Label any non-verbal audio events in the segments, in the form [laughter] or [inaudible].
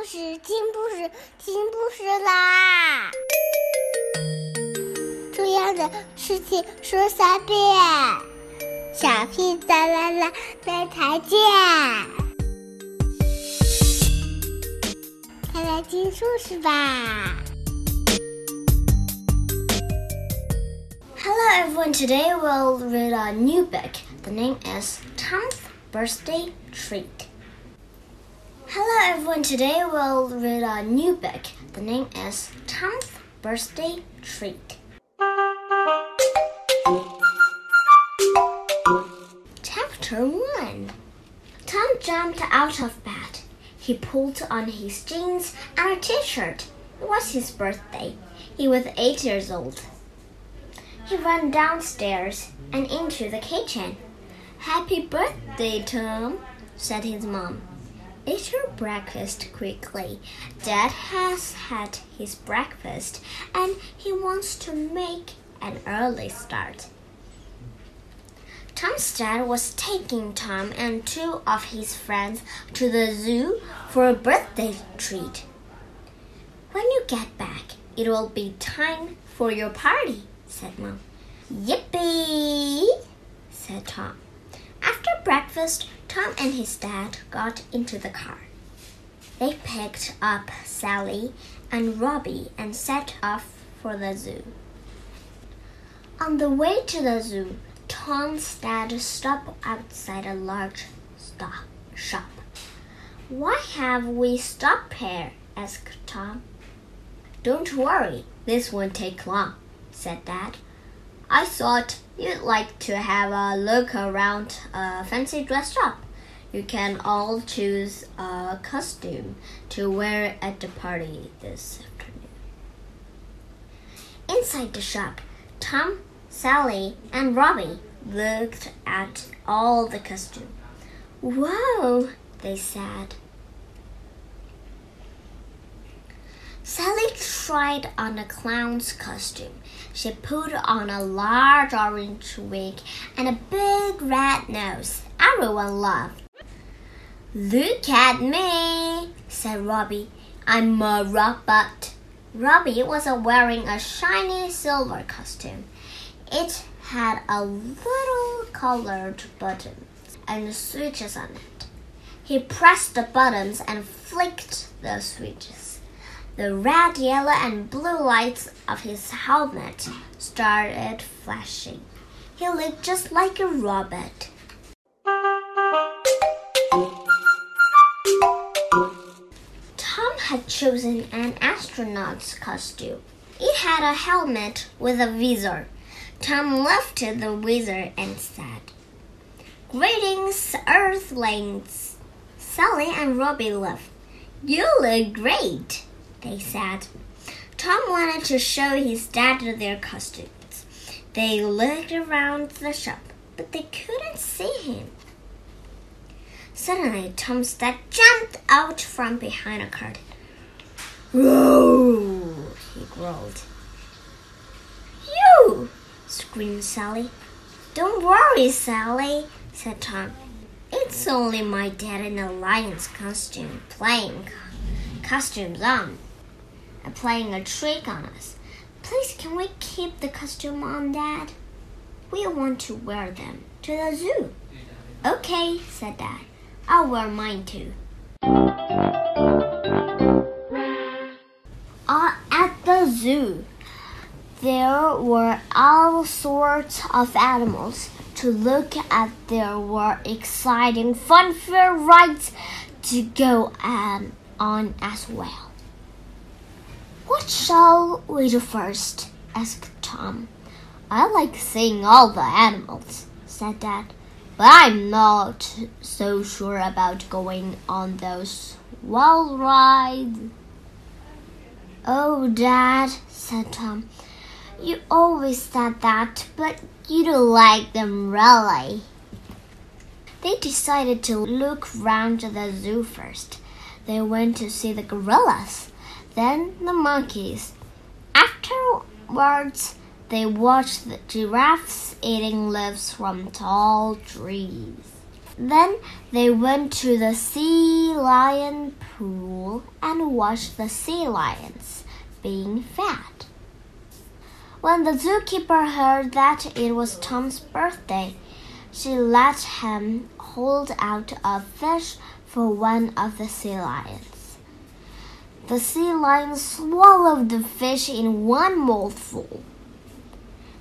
故事，听故事，听故事啦！重要的事情说三遍，小屁哒啦啦，明天见！快来听故事吧！Hello everyone, today we'll read a new book. The name is Tom's Birthday Treat. Hello everyone, today we'll read a new book. The name is Tom's Birthday Treat. Chapter 1 Tom jumped out of bed. He pulled on his jeans and a t shirt. It was his birthday. He was eight years old. He ran downstairs and into the kitchen. Happy birthday, Tom, said his mom. Eat your breakfast quickly. Dad has had his breakfast and he wants to make an early start. Tom's dad was taking Tom and two of his friends to the zoo for a birthday treat. When you get back, it will be time for your party, said Mom. Yippee, said Tom. After breakfast, Tom and his dad got into the car. They picked up Sally and Robbie and set off for the zoo. On the way to the zoo, Tom's dad stopped outside a large stock shop. Why have we stopped here? asked Tom. Don't worry, this won't take long, said Dad. I thought you'd like to have a look around a fancy dress shop. You can all choose a costume to wear at the party this afternoon. Inside the shop, Tom, Sally, and Robbie looked at all the costumes. Whoa, they said. Sally tried on a clown's costume. She put on a large orange wig and a big red nose. Everyone laughed. Look at me, said Robbie. I'm a robot. Robbie was wearing a shiny silver costume. It had a little colored button and switches on it. He pressed the buttons and flicked the switches. The red, yellow, and blue lights of his helmet started flashing. He looked just like a robot. Tom had chosen an astronaut's costume. It had a helmet with a visor. Tom lifted the visor and said, Greetings, Earthlings! Sally and Robbie left. You look great! They said. Tom wanted to show his dad their costumes. They looked around the shop, but they couldn't see him. Suddenly, Tom's dad jumped out from behind a curtain. Whoa! he growled. You! screamed Sally. Don't worry, Sally, said Tom. It's only my dad in a lion's costume playing costumes on and playing a trick on us. Please, can we keep the costume on, Dad? We want to wear them to the zoo. Okay, said Dad. I'll wear mine too. Uh, at the zoo, there were all sorts of animals to look at. There were exciting fun fair rides to go um, on as well. What shall we do first? asked Tom. I like seeing all the animals, said Dad, but I'm not so sure about going on those wild rides. Oh, Dad, said Tom, you always said that, but you don't like them really. They decided to look round the zoo first. They went to see the gorillas then the monkeys. Afterwards, they watched the giraffes eating leaves from tall trees. Then they went to the sea lion pool and watched the sea lions being fed. When the zookeeper heard that it was Tom's birthday, she let him hold out a fish for one of the sea lions. The sea lion swallowed the fish in one mouthful.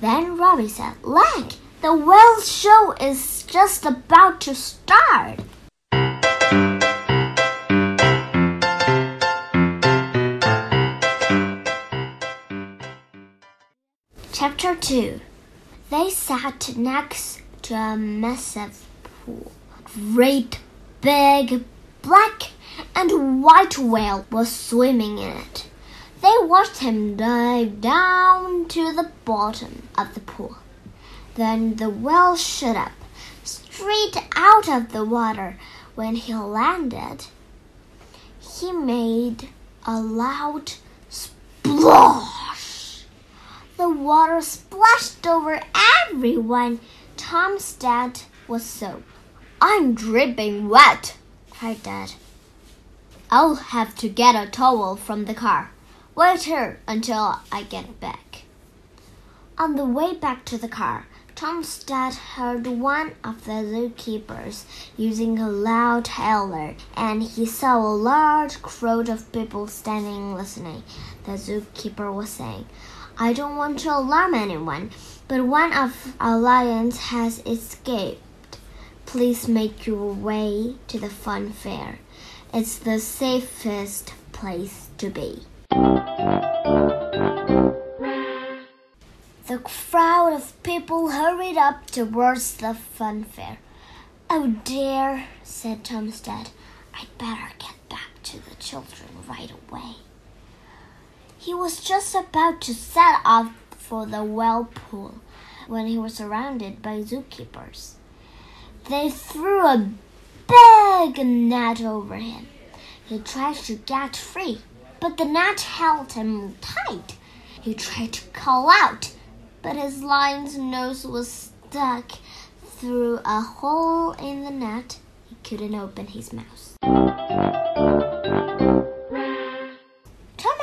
Then Robbie said, Look, the whale show is just about to start. Chapter 2 They sat next to a massive pool. Great, big, black, and white whale was swimming in it. They watched him dive down to the bottom of the pool. Then the whale shot up, straight out of the water. When he landed, he made a loud splash. The water splashed over everyone. Tom's dad was soaked. I'm dripping wet, cried Dad. I'll have to get a towel from the car. Wait here until I get back. On the way back to the car, Tom's dad heard one of the zookeepers using a loud hailer, and he saw a large crowd of people standing listening. The zookeeper was saying, I don't want to alarm anyone, but one of our lions has escaped. Please make your way to the fun fair. It's the safest place to be. The crowd of people hurried up towards the fun fair. Oh dear, said Tom's dad. I'd better get back to the children right away. He was just about to set off for the well pool when he was surrounded by zookeepers. They threw a big net over him. He tried to get free, but the net held him tight. He tried to call out, but his lion's nose was stuck through a hole in the net. He couldn't open his mouth. Tom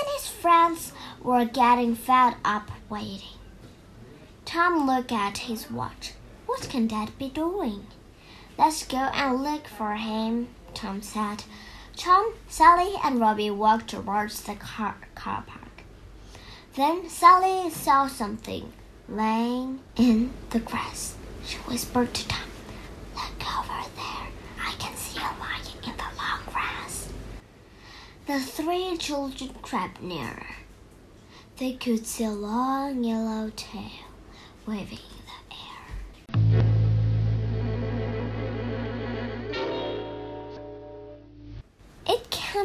and his friends were getting fed up waiting. Tom looked at his watch. What can Dad be doing? Let's go and look for him, Tom said. Tom, Sally, and Robbie walked towards the car, car park. Then Sally saw something laying in the grass. She whispered to Tom, Look over there. I can see a lion in the long grass. The three children crept nearer. They could see a long yellow tail waving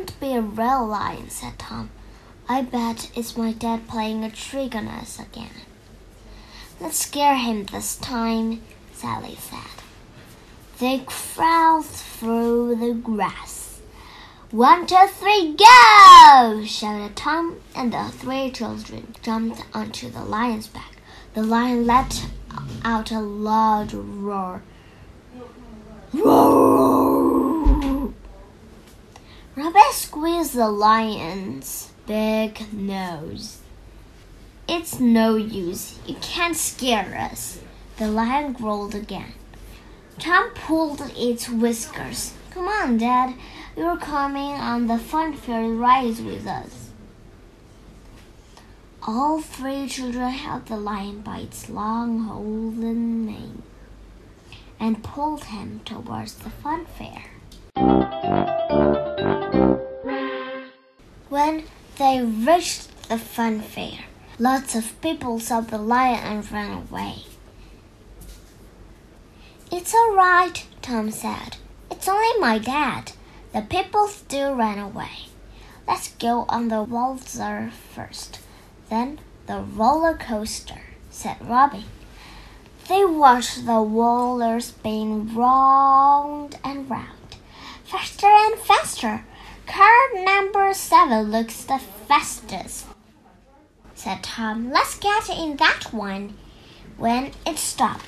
Can't be a real lion, said Tom. I bet it's my dad playing a trick on us again. Let's scare him this time, Sally said. They crawled through the grass. One, two, three, go! shouted Tom, and the three children jumped onto the lion's back. The lion let out a loud roar. Roar! Rabbit squeezed the lion's big nose. It's no use. You can't scare us. The lion growled again. Tom pulled its whiskers. Come on, Dad. You're coming on the fun fair ride with us. All three children held the lion by its long golden mane and pulled him towards the fun fair. When they reached the fun fair, lots of people saw the lion and ran away. It's all right, Tom said. It's only my dad. The people still ran away. Let's go on the waltzer first, then the roller coaster, said Robbie. They watched the roller spin round and round, faster and faster. Car number seven looks the fastest, said Tom. Let's get in that one. When it stopped,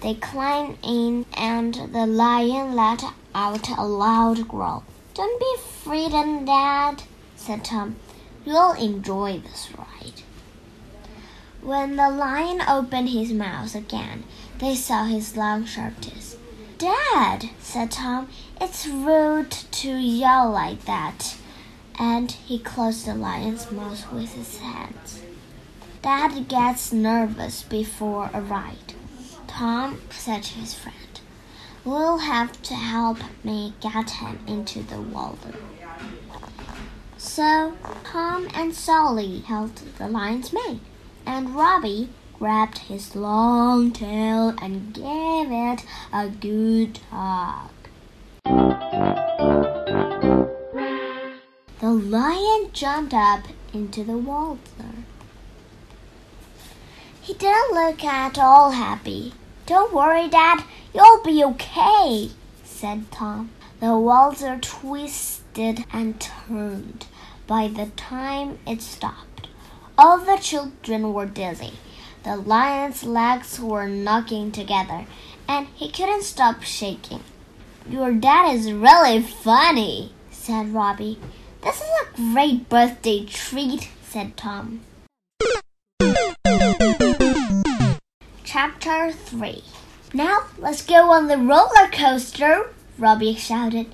they climbed in, and the lion let out a loud growl. Don't be frightened, Dad, said Tom. You'll enjoy this ride. When the lion opened his mouth again, they saw his long sharp teeth. Dad, said Tom, it's rude to yell like that. And he closed the lion's mouth with his hands. Dad gets nervous before a ride. Tom said to his friend, We'll have to help me get him into the water. So Tom and Sally held the lion's mane, and Robbie grabbed his long tail and gave it a good hug. The lion jumped up into the water. He didn't look at all happy. Don't worry, Dad, you'll be okay, said Tom. The water twisted and turned. By the time it stopped, all the children were dizzy. The lion's legs were knocking together, and he couldn't stop shaking. Your dad is really funny, said Robbie. This is a great birthday treat, said Tom. Chapter 3 Now let's go on the roller coaster, Robbie shouted.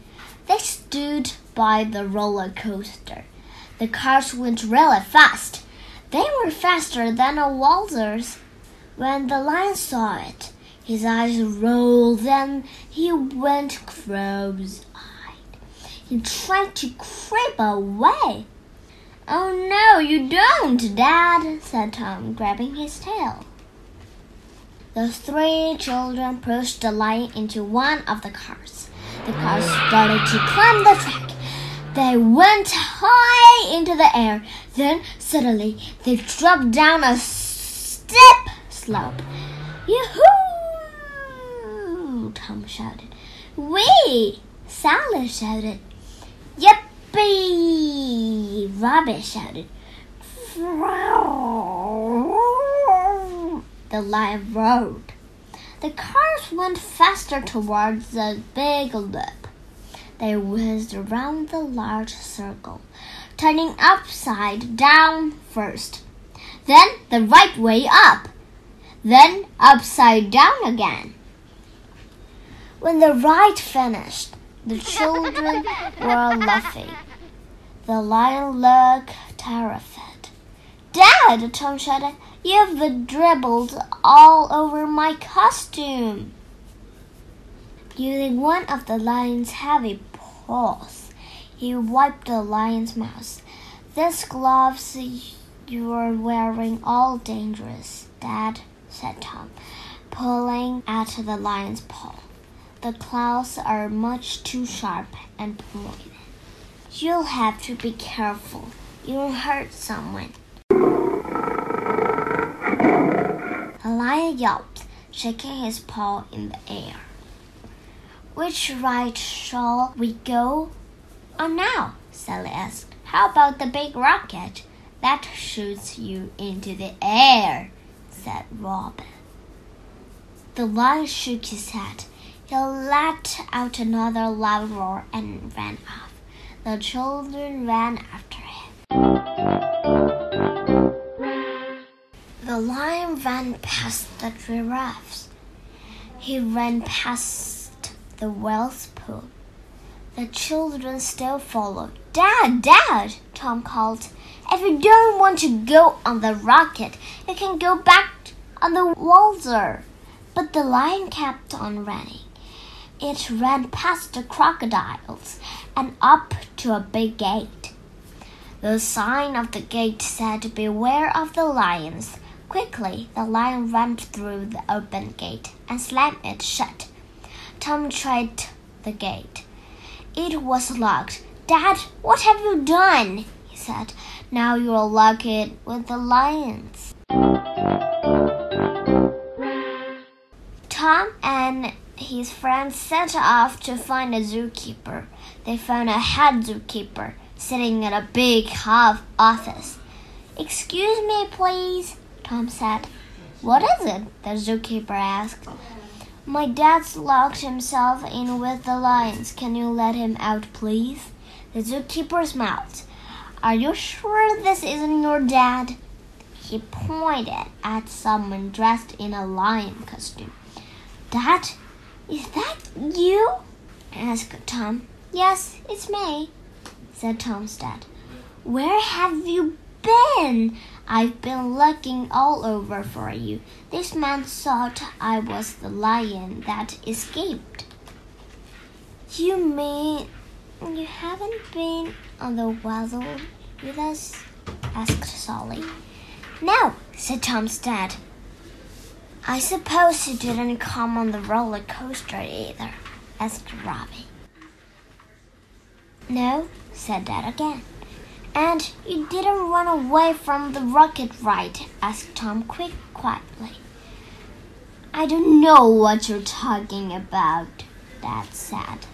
They stood by the roller coaster. The cars went really fast. They were faster than a waltzers. When the lion saw it, his eyes rolled and he went crow's eyed. He tried to creep away. Oh no, you don't, Dad, said Tom, grabbing his tail. The three children pushed the lion into one of the cars. The cars started to climb the track. They went high into the air. Then suddenly they dropped down a steep slope. Yoo-hoo! Tom shouted. Wee! Sally shouted. Yippee! Robbie shouted. The lion roared. The cars went faster towards the big loop. They whizzed around the large circle, turning upside down first, then the right way up, then upside down again. When the ride finished, the children [laughs] were laughing. The lion looked terrified. Dad, Tom shouted, you've dribbled all over my costume. Using one of the lion's heavy paws, he wiped the lion's mouth. These gloves you're wearing all dangerous, Dad, said Tom, pulling at the lion's paw. The claws are much too sharp and pointed. You'll have to be careful. You'll hurt someone. The lion yelped, shaking his paw in the air. Which right shall we go on now? Sally asked. How about the big rocket that shoots you into the air? said Robin. The lion shook his head. He let out another loud roar and ran off. The children ran after him. The lion ran past the giraffes. He ran past the whale's pool. The children still followed. Dad, Dad, Tom called. If you don't want to go on the rocket, you can go back on the waltzer. But the lion kept on running. It ran past the crocodiles and up to a big gate. The sign of the gate said, Beware of the lions. Quickly, the lion ran through the open gate and slammed it shut. Tom tried the gate. It was locked. Dad, what have you done? he said. Now you'll lock it with the lions. Tom and his friends set off to find a zookeeper. They found a head zookeeper sitting in a big office. Excuse me, please, Tom said. What is it? the zookeeper asked. My dad's locked himself in with the lions. Can you let him out, please? The zookeeper smiled. Are you sure this isn't your dad? He pointed at someone dressed in a lion costume. Dad, is that you? asked Tom. Yes, it's me, said Tom's dad. Where have you been? I've been looking all over for you. This man thought I was the lion that escaped. You mean you haven't been on the waddle with us? asked Solly. No, said Tom's dad. I suppose you didn't come on the roller coaster either, asked Robbie. No, said Dad again. And you didn't run away from the rocket ride? asked Tom quick quietly. I don't know what you're talking about, Dad said.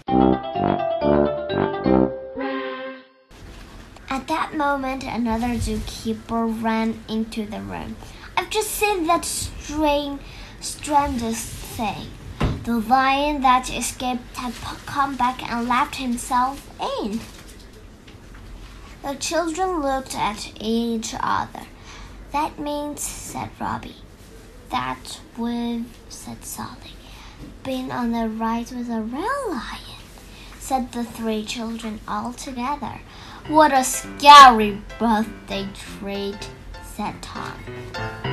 At that moment, another zookeeper ran into the room. I've just seen that strange, strangest thing. The lion that escaped had come back and left himself in. The children looked at each other. That means, said Robbie. That we've, said Sally. been on the ride with a real lion, said the three children all together. What a scary birthday treat, said Tom.